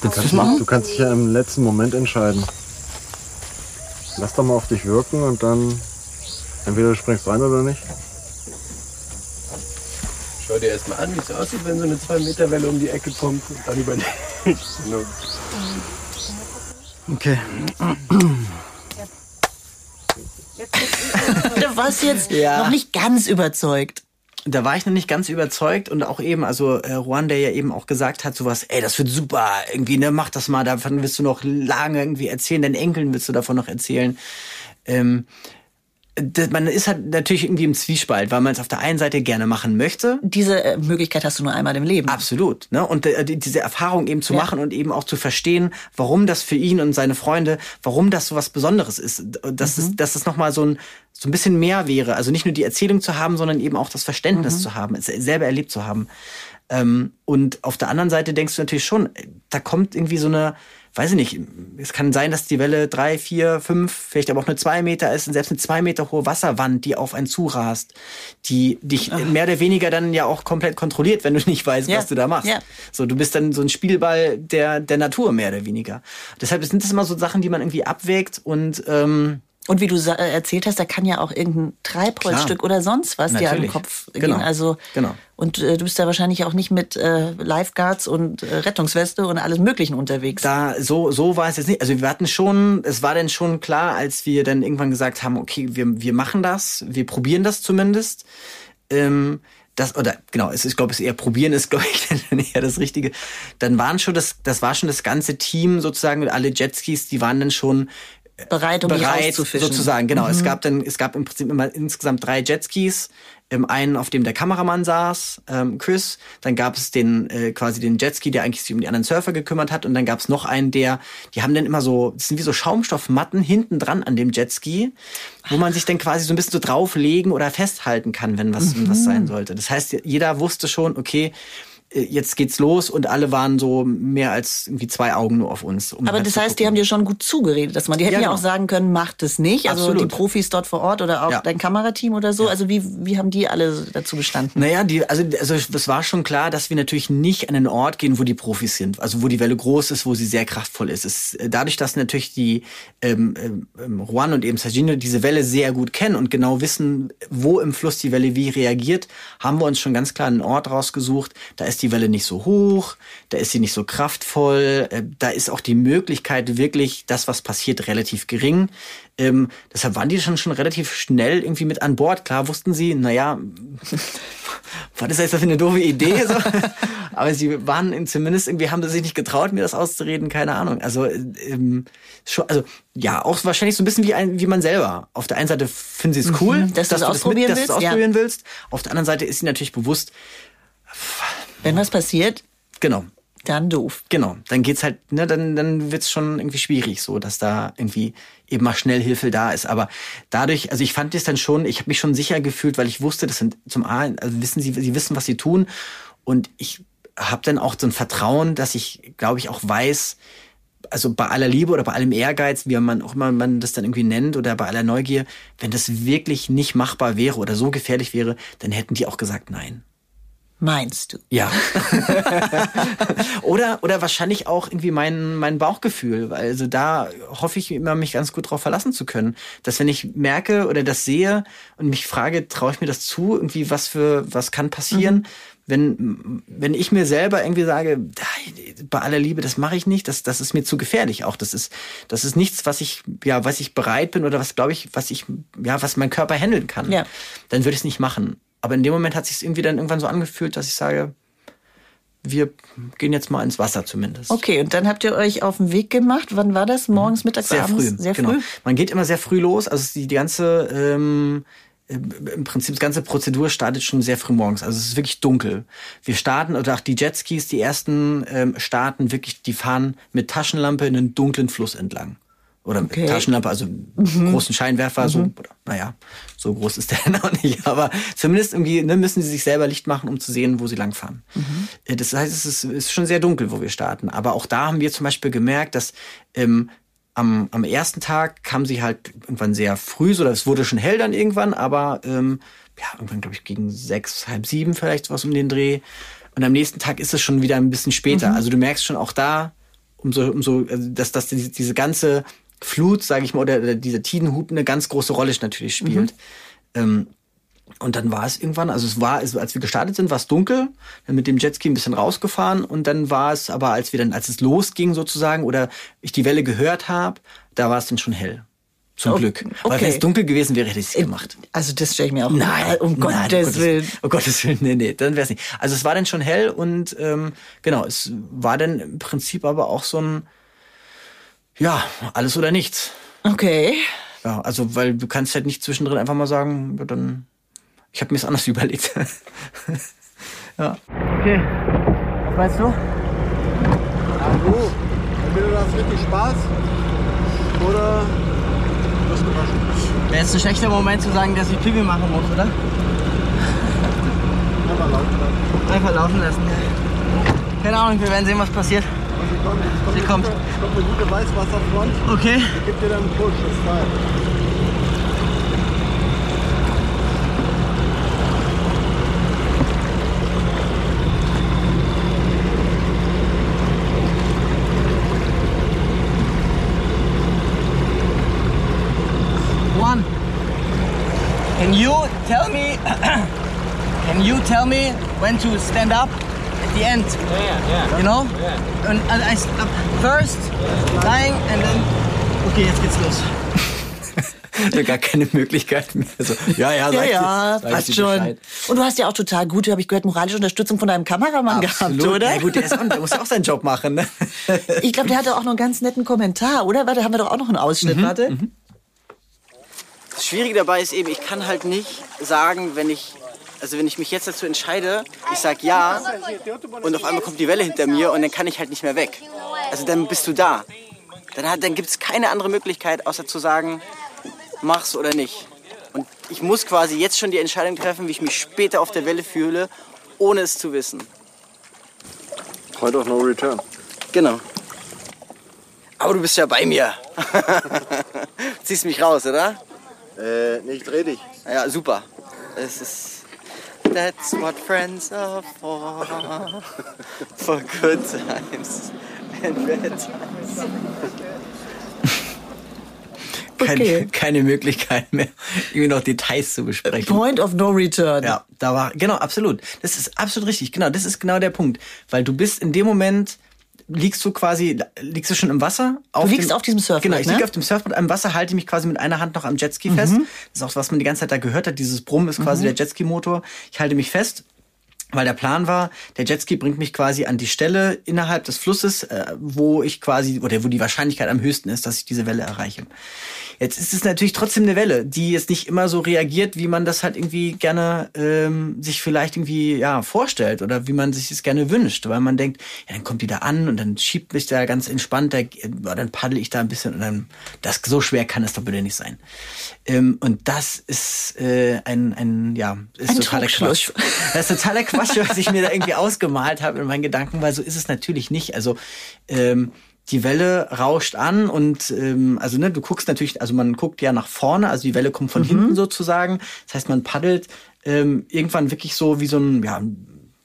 Du kannst, du kannst dich ja im letzten Moment entscheiden. Lass doch mal auf dich wirken und dann entweder du springst rein oder nicht. Schau dir erstmal an, wie es aussieht, wenn so eine 2-Meter-Welle um die Ecke kommt und dann überlegst. okay. *laughs* du warst jetzt ja. noch nicht ganz überzeugt da war ich noch nicht ganz überzeugt und auch eben, also äh, Juan, der ja eben auch gesagt hat, sowas, ey, das wird super, irgendwie, ne, mach das mal, davon wirst du noch lange irgendwie erzählen, deinen Enkeln willst du davon noch erzählen. Ähm, man ist halt natürlich irgendwie im Zwiespalt, weil man es auf der einen Seite gerne machen möchte. Diese äh, Möglichkeit hast du nur einmal im Leben. Absolut. Ne? Und äh, diese Erfahrung eben zu ja. machen und eben auch zu verstehen, warum das für ihn und seine Freunde, warum das so was Besonderes ist. Dass, mhm. es, dass es nochmal so ein, so ein bisschen mehr wäre. Also nicht nur die Erzählung zu haben, sondern eben auch das Verständnis mhm. zu haben, es selber erlebt zu haben. Ähm, und auf der anderen Seite denkst du natürlich schon, da kommt irgendwie so eine weiß ich nicht, es kann sein, dass die Welle drei, vier, fünf, vielleicht aber auch eine zwei Meter ist und selbst eine zwei Meter hohe Wasserwand, die auf einen zurast, die dich Ach. mehr oder weniger dann ja auch komplett kontrolliert, wenn du nicht weißt, ja. was du da machst. Ja. So, du bist dann so ein Spielball der, der Natur mehr oder weniger. Deshalb sind das immer so Sachen, die man irgendwie abwägt und ähm, und wie du äh, erzählt hast, da kann ja auch irgendein Treibholzstück oder sonst was dir an den Kopf genau. gehen. Also genau. und äh, du bist da wahrscheinlich auch nicht mit äh, Lifeguards und äh, Rettungsweste und alles Möglichen unterwegs. Da so so war es jetzt nicht. Also wir hatten schon, es war dann schon klar, als wir dann irgendwann gesagt haben, okay, wir wir machen das, wir probieren das zumindest. Ähm, das, oder genau, es ist, glaube ich, eher probieren ist, *laughs* glaube ich, eher das Richtige. Dann waren schon das, das war schon das ganze Team sozusagen mit alle Jetskis, die waren dann schon bereit, um bereit sozusagen. Genau, mhm. es gab dann, es gab im Prinzip immer insgesamt drei Jetskis. Ähm, einen, auf dem der Kameramann saß, ähm, Chris. Dann gab es den äh, quasi den Jetski, der eigentlich sich um die anderen Surfer gekümmert hat. Und dann gab es noch einen, der, die haben dann immer so, das sind wie so Schaumstoffmatten hinten dran an dem Jetski, wo man sich dann quasi so ein bisschen so drauflegen oder festhalten kann, wenn was, mhm. was sein sollte. Das heißt, jeder wusste schon, okay, jetzt geht's los und alle waren so mehr als irgendwie zwei Augen nur auf uns. Um Aber halt das heißt, die haben dir schon gut zugeredet, dass man, die hätten ja, ja auch genau. sagen können, macht es nicht. Also Absolut. die Profis dort vor Ort oder auch ja. dein Kamerateam oder so. Ja. Also wie, wie haben die alle dazu bestanden? Naja, die, also, also es war schon klar, dass wir natürlich nicht an einen Ort gehen, wo die Profis sind. Also wo die Welle groß ist, wo sie sehr kraftvoll ist. Es, äh, dadurch, dass natürlich die ähm, ähm, Juan und eben Sergino diese Welle sehr gut kennen und genau wissen, wo im Fluss die Welle wie reagiert, haben wir uns schon ganz klar einen Ort rausgesucht. Da ist ist die Welle nicht so hoch, da ist sie nicht so kraftvoll, äh, da ist auch die Möglichkeit wirklich, das, was passiert, relativ gering. Ähm, deshalb waren die schon, schon relativ schnell irgendwie mit an Bord. Klar wussten sie, naja, *laughs* was ist das für eine doofe Idee? So? *laughs* Aber sie waren zumindest irgendwie, haben sie sich nicht getraut, mir das auszureden, keine Ahnung. Also, ähm, schon, also ja, auch wahrscheinlich so ein bisschen wie, ein, wie man selber. Auf der einen Seite finden sie es cool, mhm, dass, dass, du das ausprobieren, mit, willst, dass ausprobieren ja. willst. Auf der anderen Seite ist sie natürlich bewusst, wenn was passiert, genau. Dann doof. Genau, dann geht's halt, ne, dann, dann wird's schon irgendwie schwierig, so dass da irgendwie eben mal schnell Hilfe da ist. Aber dadurch, also ich fand es dann schon, ich habe mich schon sicher gefühlt, weil ich wusste, das sind zum einen, also wissen sie, sie wissen, was sie tun. Und ich habe dann auch so ein Vertrauen, dass ich, glaube ich, auch weiß, also bei aller Liebe oder bei allem Ehrgeiz, wie man auch immer man das dann irgendwie nennt, oder bei aller Neugier, wenn das wirklich nicht machbar wäre oder so gefährlich wäre, dann hätten die auch gesagt nein. Meinst du? Ja. *laughs* oder, oder wahrscheinlich auch irgendwie mein, mein Bauchgefühl. Also da hoffe ich immer, mich ganz gut drauf verlassen zu können. Dass wenn ich merke oder das sehe und mich frage, traue ich mir das zu? Irgendwie was für, was kann passieren? Mhm. Wenn, wenn ich mir selber irgendwie sage, bei aller Liebe, das mache ich nicht, das, das ist mir zu gefährlich auch. Das ist, das ist nichts, was ich, ja, was ich bereit bin oder was, glaube ich, was ich, ja, was mein Körper handeln kann. Ja. Dann würde ich es nicht machen. Aber in dem Moment hat sich irgendwie dann irgendwann so angefühlt, dass ich sage, wir gehen jetzt mal ins Wasser zumindest. Okay, und dann habt ihr euch auf den Weg gemacht. Wann war das? Morgens, mittags, sehr abends? Früh. Sehr genau. früh. Genau. Man geht immer sehr früh los. Also die, die ganze ähm, im Prinzip die ganze Prozedur startet schon sehr früh morgens. Also es ist wirklich dunkel. Wir starten, oder auch die Jetskis, die ersten ähm, starten wirklich, die fahren mit Taschenlampe in einen dunklen Fluss entlang. Oder okay. mit Taschenlampe, also mhm. großen Scheinwerfer, mhm. so, oder, naja, so groß ist der *laughs* noch nicht, aber zumindest irgendwie ne, müssen sie sich selber Licht machen, um zu sehen, wo sie langfahren. Mhm. Äh, das heißt, es ist, ist, schon sehr dunkel, wo wir starten. Aber auch da haben wir zum Beispiel gemerkt, dass ähm, am, am ersten Tag kam sie halt irgendwann sehr früh, so es wurde schon hell dann irgendwann, aber ähm, ja, irgendwann, glaube ich, gegen sechs, halb sieben vielleicht was um den Dreh. Und am nächsten Tag ist es schon wieder ein bisschen später. Mhm. Also du merkst schon auch da, umso, umso, also dass, dass diese ganze Flut, sage ich mal, oder, oder dieser Tidenhub eine ganz große Rolle natürlich spielt. Mhm. Ähm, und dann war es irgendwann, also es war, als wir gestartet sind, war es dunkel, dann mit dem Jetski ein bisschen rausgefahren und dann war es aber, als wir dann, als es losging sozusagen oder ich die Welle gehört habe, da war es dann schon hell. Zum oh, Glück. Okay. Weil wenn es dunkel gewesen wäre, hätte ich es gemacht. Also das stelle ich mir auch Nein, um nein, Gottes Willen. Um Gottes Willen, nee, nee, dann wäre es nicht. Also es war dann schon hell und ähm, genau, es war dann im Prinzip aber auch so ein, ja, alles oder nichts. Okay. Ja, also weil du kannst halt nicht zwischendrin einfach mal sagen, ja, dann ich habe mir es anders *laughs* überlegt. ja. Okay. Was meinst du? Ja, du, entweder du hast richtig Spaß oder wirst gewaschen. Wäre jetzt ein schlechter Moment zu sagen, dass ich Pipi machen muss, oder? Einfach laufen lassen. Einfach laufen lassen. Keine Ahnung, wir werden sehen, was passiert. Sie kommt. Eine gute Weißwasserfront. Okay. Die gibt dir dann einen Push, das ist geil. One. Can you tell me? *coughs* can you tell me when to stand up? The end. Yeah, yeah. You know? Yeah. And I stop first, dying, and then. Okay, jetzt geht's los. *laughs* gar keine Möglichkeit mehr. So, ja, ja, ja, ja, passt schon. Bescheid. Und du hast ja auch total gute, habe ich gehört, moralische Unterstützung von deinem Kameramann Absolut. gehabt, oder? Ja gut, der, ist auch, der muss auch seinen Job machen. Ne? *laughs* Ich glaube, der hatte auch noch einen ganz netten Kommentar, oder? Warte, haben wir doch auch noch einen Ausschnitt, mhm, warte. Mhm. Das Schwierige dabei ist eben, ich kann halt nicht sagen, wenn ich also wenn ich mich jetzt dazu entscheide, ich sage ja und auf einmal kommt die Welle hinter mir und dann kann ich halt nicht mehr weg. Also dann bist du da. Dann, dann gibt es keine andere Möglichkeit, außer zu sagen, mach's oder nicht. Und ich muss quasi jetzt schon die Entscheidung treffen, wie ich mich später auf der Welle fühle, ohne es zu wissen. Point of no return. Genau. Aber du bist ja bei mir. *laughs* Ziehst mich raus, oder? Äh, nee, ich dreh dich. Ja, super. Es ist That's what friends are for. For good times and bad times. Keine, okay. keine Möglichkeit mehr, irgendwie noch Details zu besprechen. Point of no return. Ja, da war, genau, absolut. Das ist absolut richtig. Genau, das ist genau der Punkt. Weil du bist in dem Moment, liegst du quasi, liegst du schon im Wasser? Auf du liegst dem, auf diesem Surfboard, Genau, ich ne? liege auf dem Surfboard am Wasser, halte mich quasi mit einer Hand noch am Jetski mhm. fest. Das ist auch, was man die ganze Zeit da gehört hat. Dieses Brummen ist quasi mhm. der Jetski-Motor. Ich halte mich fest weil der Plan war, der Jetski bringt mich quasi an die Stelle innerhalb des Flusses, äh, wo ich quasi, oder wo die Wahrscheinlichkeit am höchsten ist, dass ich diese Welle erreiche. Jetzt ist es natürlich trotzdem eine Welle, die jetzt nicht immer so reagiert, wie man das halt irgendwie gerne ähm, sich vielleicht irgendwie ja vorstellt oder wie man sich es gerne wünscht, weil man denkt, ja, dann kommt die da an und dann schiebt mich da ganz entspannt, da, dann paddel ich da ein bisschen und dann das so schwer kann es doch bitte nicht sein. Ähm, und das ist äh, ein ein ja ist ein totaler Quatsch. *laughs* Das ist totaler Quatsch, was ich mir da irgendwie ausgemalt habe in meinen Gedanken, weil so ist es natürlich nicht. Also ähm, die Welle rauscht an und ähm, also ne, du guckst natürlich, also man guckt ja nach vorne, also die Welle kommt von mhm. hinten sozusagen. Das heißt, man paddelt ähm, irgendwann wirklich so wie so ein ja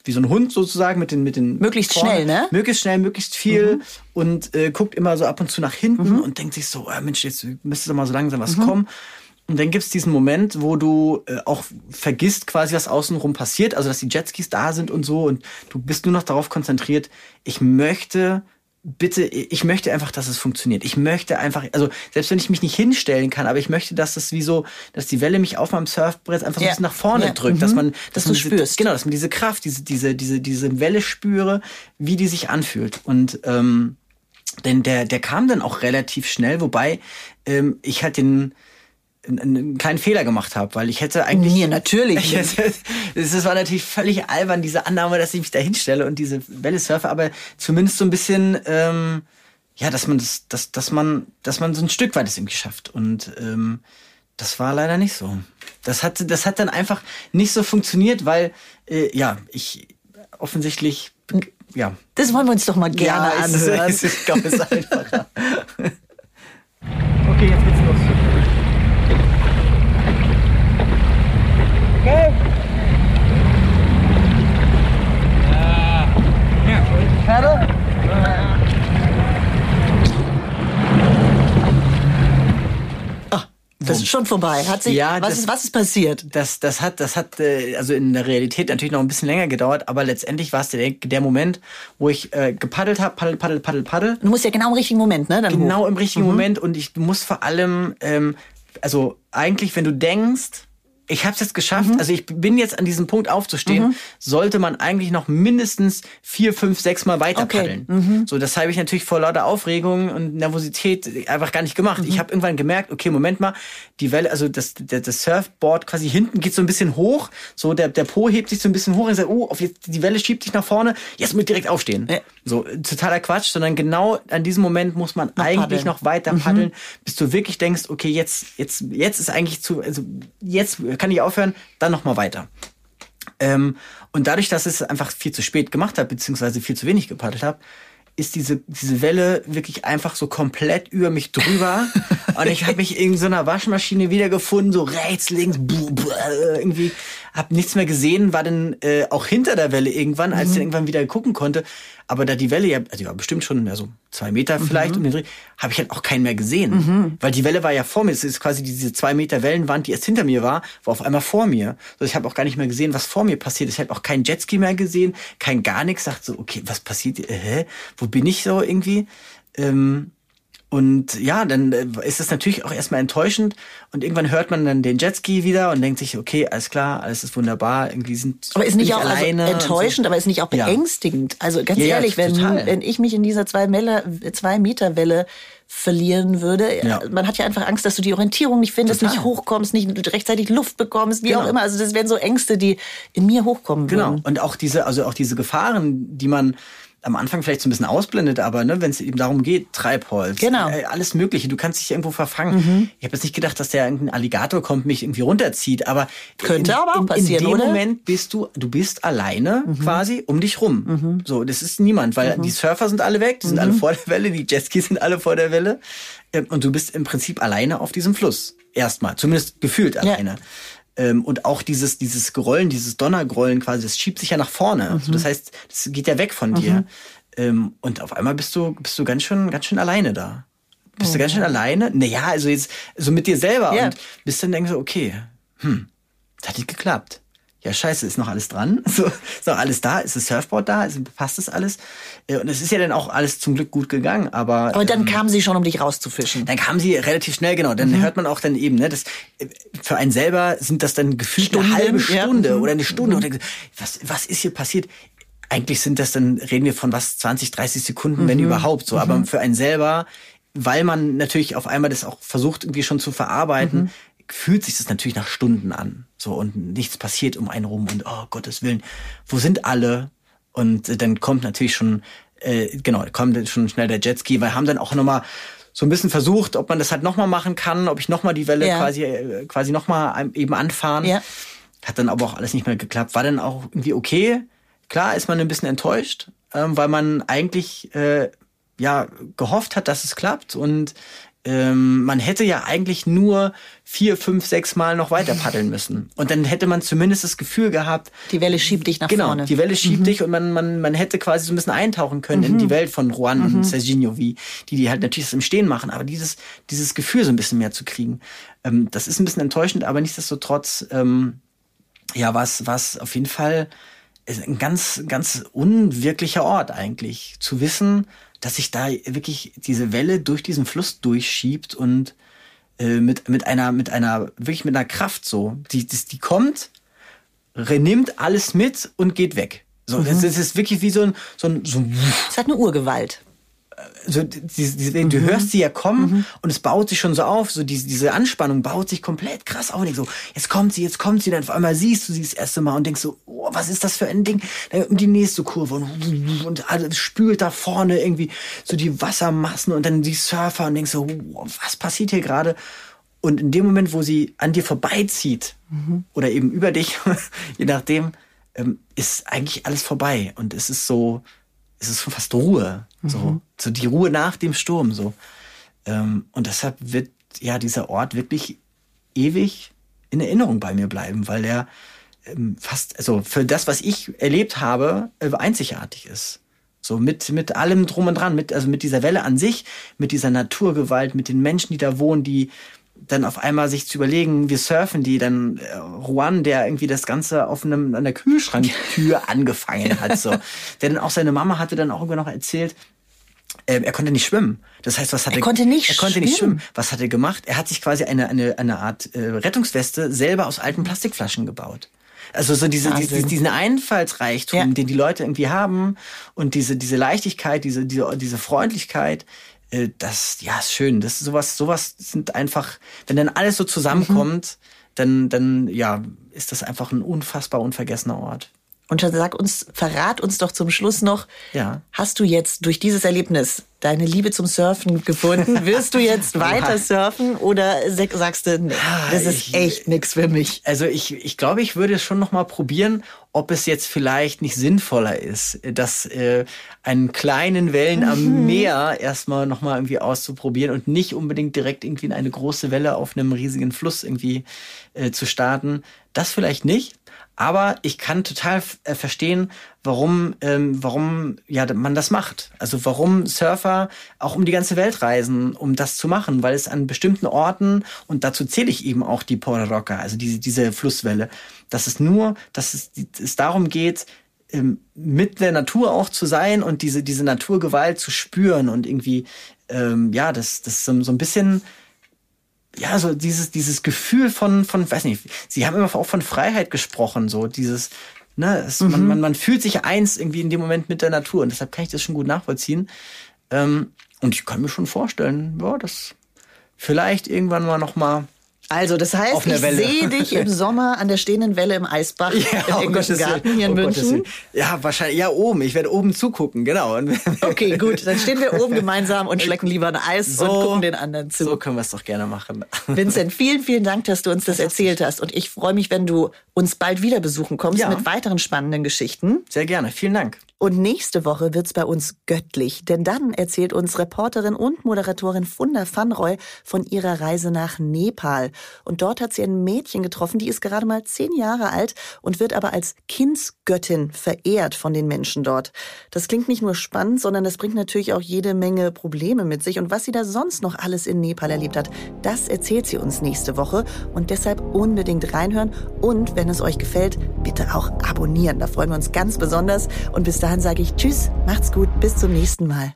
wie so ein Hund sozusagen mit den mit den möglichst vorne, schnell, ne? Möglichst schnell, möglichst viel mhm. und äh, guckt immer so ab und zu nach hinten mhm. und denkt sich so, oh, Mensch, jetzt müsste doch mal so langsam was mhm. kommen. Und dann gibt's diesen Moment, wo du äh, auch vergisst quasi, was außenrum passiert, also dass die Jetskis da sind und so und du bist nur noch darauf konzentriert, ich möchte bitte, ich möchte einfach, dass es funktioniert. Ich möchte einfach, also selbst wenn ich mich nicht hinstellen kann, aber ich möchte, dass es wie so, dass die Welle mich auf meinem Surfbrett einfach so ein bisschen nach vorne drückt, mhm. dass man, dass, dass man du diese, spürst. Genau, dass man diese Kraft, diese, diese, diese, diese Welle spüre, wie die sich anfühlt. Und ähm, denn der, der kam dann auch relativ schnell, wobei ähm, ich halt den einen kleinen Fehler gemacht habe, weil ich hätte eigentlich. Ja, natürlich. *laughs* Es war natürlich völlig albern, diese Annahme, dass ich mich da hinstelle und diese Welle surfe, aber zumindest so ein bisschen, ähm, ja, dass man das, dass, dass man, dass man so ein Stück weit es irgendwie schafft. Und ähm, das war leider nicht so. Das hat, das hat dann einfach nicht so funktioniert, weil, äh, ja, ich offensichtlich, ja. Das wollen wir uns doch mal gerne ja, anhören. Es ist, ich glaube, es ist *laughs* einfacher. okay, jetzt geht's Okay. Uh, yeah. Pedal? Ah, das ist schon vorbei. Hat sich, ja, was, das, ist, was ist passiert? Das, das hat, das hat, äh, also in der Realität natürlich noch ein bisschen länger gedauert, aber letztendlich war es der, der Moment, wo ich äh, gepaddelt habe, paddel, paddel, paddel, paddel. Du musst ja genau im richtigen Moment, ne? Dann genau hoch. im richtigen mhm. Moment und ich muss vor allem, ähm, also eigentlich, wenn du denkst, ich habe es jetzt geschafft. Mhm. Also ich bin jetzt an diesem Punkt aufzustehen. Mhm. Sollte man eigentlich noch mindestens vier, fünf, sechs Mal weiter okay. paddeln. Mhm. So, das habe ich natürlich vor lauter Aufregung und Nervosität einfach gar nicht gemacht. Ich mhm. habe irgendwann gemerkt, okay, Moment mal, die Welle, also das, der, das Surfboard quasi hinten geht so ein bisschen hoch. So der, der Po hebt sich so ein bisschen hoch und sagt, oh, auf jetzt, die Welle schiebt sich nach vorne. Jetzt muss ich direkt aufstehen. Ja. So totaler Quatsch, sondern genau an diesem Moment muss man noch eigentlich paddeln. noch weiter mhm. paddeln, bis du wirklich denkst, okay, jetzt, jetzt, jetzt ist eigentlich zu, also jetzt kann ich aufhören, dann nochmal weiter. Ähm, und dadurch, dass ich es einfach viel zu spät gemacht habe, beziehungsweise viel zu wenig gepaddelt habe, ist diese, diese Welle wirklich einfach so komplett über mich drüber. *laughs* und ich habe mich in so einer Waschmaschine wiedergefunden, so rechts, links, buh, buh, irgendwie hab nichts mehr gesehen, war dann äh, auch hinter der Welle irgendwann, als mhm. ich dann irgendwann wieder gucken konnte. Aber da die Welle ja, also ja bestimmt schon ja, so zwei Meter vielleicht mhm. um den Dreh, habe ich halt auch keinen mehr gesehen. Mhm. Weil die Welle war ja vor mir. Es ist quasi diese zwei Meter Wellenwand, die erst hinter mir war, war auf einmal vor mir. Also ich habe auch gar nicht mehr gesehen, was vor mir passiert ist. Ich habe auch keinen Jetski mehr gesehen, kein gar nichts. Sagt so, okay, was passiert? Äh, hä? Wo bin ich so irgendwie? Ähm, Und ja, dann äh, ist es natürlich auch erstmal enttäuschend und irgendwann hört man dann den Jetski wieder und denkt sich, okay, alles klar, alles ist wunderbar, irgendwie sind Aber ist nicht auch also enttäuschend, so. aber ist nicht auch beängstigend? Ja. Also ganz ja, ehrlich, ja, wenn, wenn ich mich in dieser zwei, Melle, zwei Meter Welle verlieren würde. Ja. Man hat ja einfach Angst, dass du die Orientierung nicht findest, Total. nicht hochkommst, nicht rechtzeitig Luft bekommst, wie genau. auch immer. Also das wären so Ängste, die in mir hochkommen genau. würden. Genau. Und auch diese, also auch diese Gefahren, die man am Anfang vielleicht so ein bisschen ausblendet, aber ne, wenn es eben darum geht, Treibholz, genau. äh, alles Mögliche, du kannst dich irgendwo verfangen. Mhm. Ich habe jetzt nicht gedacht, dass der irgendein Alligator kommt, mich irgendwie runterzieht, aber könnte in, aber auch passieren, in dem oder? Moment bist du, du bist alleine mhm. quasi um dich rum. Mhm. So, das ist niemand, weil mhm. die Surfer sind alle weg, die sind alle mhm. vor der Welle, die Jetskis sind alle vor der Welle ähm, und du bist im Prinzip alleine auf diesem Fluss. Erstmal, zumindest gefühlt alleine. Ja. Ähm, und auch dieses, dieses Grollen, dieses Donnergrollen quasi, das schiebt sich ja nach vorne. Mhm. Also das heißt, das geht ja weg von dir. Mhm. Ähm, und auf einmal bist du, bist du ganz schön, ganz schön alleine da. Bist oh. du ganz schön alleine? Naja, also jetzt so mit dir selber. Ja. Und bist dann denkst du, okay, hm, das hat nicht geklappt. Ja, scheiße, ist noch alles dran? *laughs* So, ist noch alles da? Ist das Surfboard da? Ist, passt das alles? Äh, und es ist ja dann auch alles zum Glück gut gegangen, aber. Aber dann ähm, kam sie schon, um dich rauszufischen. Dann kam sie relativ schnell, genau. Dann mhm. hört man auch dann eben, ne, das, äh, für einen selber sind das dann gefühlt Stunden, eine halbe Stunde ja. Mhm. oder eine Stunde. Mhm. Oder, was, was ist hier passiert? eigentlich sind das dann, reden wir von was, 20, 30 Sekunden, mhm. wenn überhaupt so. Mhm. Aber für einen selber, weil man natürlich auf einmal das auch versucht, irgendwie schon zu verarbeiten, mhm. Fühlt sich das natürlich nach Stunden an. So, und nichts passiert um einen rum und oh Gottes Willen, wo sind alle? Und äh, dann kommt natürlich schon, äh, genau, kommt schon schnell der Jetski, weil haben dann auch nochmal so ein bisschen versucht, ob man das halt nochmal machen kann, ob ich nochmal die Welle ja. quasi, äh, quasi nochmal eben anfahren. Ja. Hat dann aber auch alles nicht mehr geklappt. War dann auch irgendwie okay. Klar ist man ein bisschen enttäuscht, ähm, weil man eigentlich äh, ja gehofft hat, dass es klappt und ähm, man hätte ja eigentlich nur vier, fünf, sechs Mal noch weiter paddeln müssen. Und dann hätte man zumindest das Gefühl gehabt. Die Welle schiebt dich nach genau, vorne. Die Welle schiebt mhm. dich und man, man, man hätte quasi so ein bisschen eintauchen können mhm. in die Welt von Juan mhm. und Serginho, wie, die, die halt natürlich das im Stehen machen. Aber dieses, dieses Gefühl so ein bisschen mehr zu kriegen, ähm, das ist ein bisschen enttäuschend, aber nichtsdestotrotz, ähm, ja, was, was auf jeden Fall ist ein ganz, ganz unwirklicher Ort eigentlich. Zu wissen, dass sich da wirklich diese Welle durch diesen Fluss durchschiebt und äh, mit, mit einer, mit einer, wirklich mit einer Kraft so. Die, die, die kommt, nimmt alles mit und geht weg. So, mhm. das, ist wirklich wie so ein, so ein, so ein Es hat eine Urgewalt so, die, die, du mhm. hörst sie ja kommen mhm. und es baut sich schon so auf, so diese, diese Anspannung baut sich komplett krass auf. Und ich so, jetzt kommt sie, jetzt kommt sie, dann auf einmal siehst du sie das erste Mal und denkst so, oh, was ist das für ein Ding? Dann die nächste Kurve und, und alles spült da vorne irgendwie so die Wassermassen und dann die Surfer und denkst so, oh, was passiert hier gerade? Und in dem Moment, wo sie an dir vorbeizieht mhm. oder eben über dich, *laughs* je nachdem, ähm, ist eigentlich alles vorbei und es ist so, es ist fast Ruhe. So, mhm. so die Ruhe nach dem Sturm. So. Ähm, und deshalb wird ja dieser Ort wirklich ewig in Erinnerung bei mir bleiben, weil er ähm, fast, also für das, was ich erlebt habe, äh, einzigartig ist. So mit, mit allem drum und dran, mit, also mit dieser Welle an sich, mit dieser Naturgewalt, mit den Menschen, die da wohnen, die dann auf einmal sich zu überlegen, wir surfen die, dann äh, Juan, der irgendwie das Ganze auf einem, an der Kühlschranktür *laughs* angefangen hat, so. Der dann auch seine Mama hatte dann auch irgendwann noch erzählt, äh, er konnte nicht schwimmen. Das heißt, was hat er, er konnte nicht er konnte nicht schwimmen. Was hat er gemacht? Er hat sich quasi eine eine eine Art äh, Rettungsweste selber aus alten Plastikflaschen gebaut. Also so diese, diese diesen Einfallsreichtum, ja. den die Leute irgendwie haben und diese diese Leichtigkeit, diese diese diese Freundlichkeit, äh, das, ja, ist schön. Das ist sowas, sowas sind einfach, wenn dann alles so zusammenkommt, mhm. dann, dann, ja, ist das einfach ein unfassbar unvergessener Ort. Und sag uns, verrat uns doch zum Schluss noch, ja. hast du jetzt durch dieses Erlebnis deine Liebe zum Surfen gefunden? Wirst du jetzt *laughs* weiter surfen oder sagst du, nee, das ist ich, echt nix für mich? Also ich, ich glaube, ich würde schon noch mal probieren, ob es jetzt vielleicht nicht sinnvoller ist, das äh, einen kleinen Wellen mhm. am Meer erstmal noch mal irgendwie auszuprobieren und nicht unbedingt direkt irgendwie in eine große Welle auf einem riesigen Fluss irgendwie äh, zu starten. Das vielleicht nicht. Aber ich kann total äh, verstehen, warum, ähm, warum ja, man das macht. Also warum Surfer auch um die ganze Welt reisen, um das zu machen, weil es an bestimmten Orten, und dazu zähle ich eben auch die Porta Roca, also diese, diese Flusswelle, dass es nur, dass es, es darum geht, ähm, mit der Natur auch zu sein und diese, diese Naturgewalt zu spüren und irgendwie, ähm, ja, das, das so, so ein bisschen, ja, so dieses, dieses Gefühl von, von, weiß nicht, sie haben immer auch von Freiheit gesprochen, so dieses, ne, es, mhm. man, man, man fühlt sich eins irgendwie in dem Moment mit der Natur und deshalb kann ich das schon gut nachvollziehen. Ähm, und ich kann mir schon vorstellen, ja, das vielleicht irgendwann mal noch mal also, das heißt, ich sehe dich im Sommer an der stehenden Welle im Eisbach *laughs* ja, im englischen Garten hier in oh München. Ja, wahrscheinlich, ja, oben. Ich werde oben zugucken, genau. Okay, gut. Dann stehen wir oben gemeinsam und *laughs* schlecken lieber ein Eis so, und gucken den anderen zu. So können wir es doch gerne machen. *laughs* Vincent, vielen, vielen Dank, dass du uns das erzählt hast. Und ich freue mich, wenn du uns bald wieder besuchen kommst ja. mit weiteren spannenden Geschichten. Sehr gerne. Vielen Dank. Und nächste Woche wird's bei uns göttlich, denn dann erzählt uns Reporterin und Moderatorin Funda Fanroy von ihrer Reise nach Nepal. Und dort hat sie ein Mädchen getroffen, die ist gerade mal zehn Jahre alt und wird aber als Kindsgöttin verehrt von den Menschen dort. Das klingt nicht nur spannend, sondern das bringt natürlich auch jede Menge Probleme mit sich. Und was sie da sonst noch alles in Nepal erlebt hat, das erzählt sie uns nächste Woche. Und deshalb unbedingt reinhören und wenn es euch gefällt, bitte auch abonnieren. Da freuen wir uns ganz besonders. Und bis dahin sage ich Tschüss, macht's gut, bis zum nächsten Mal.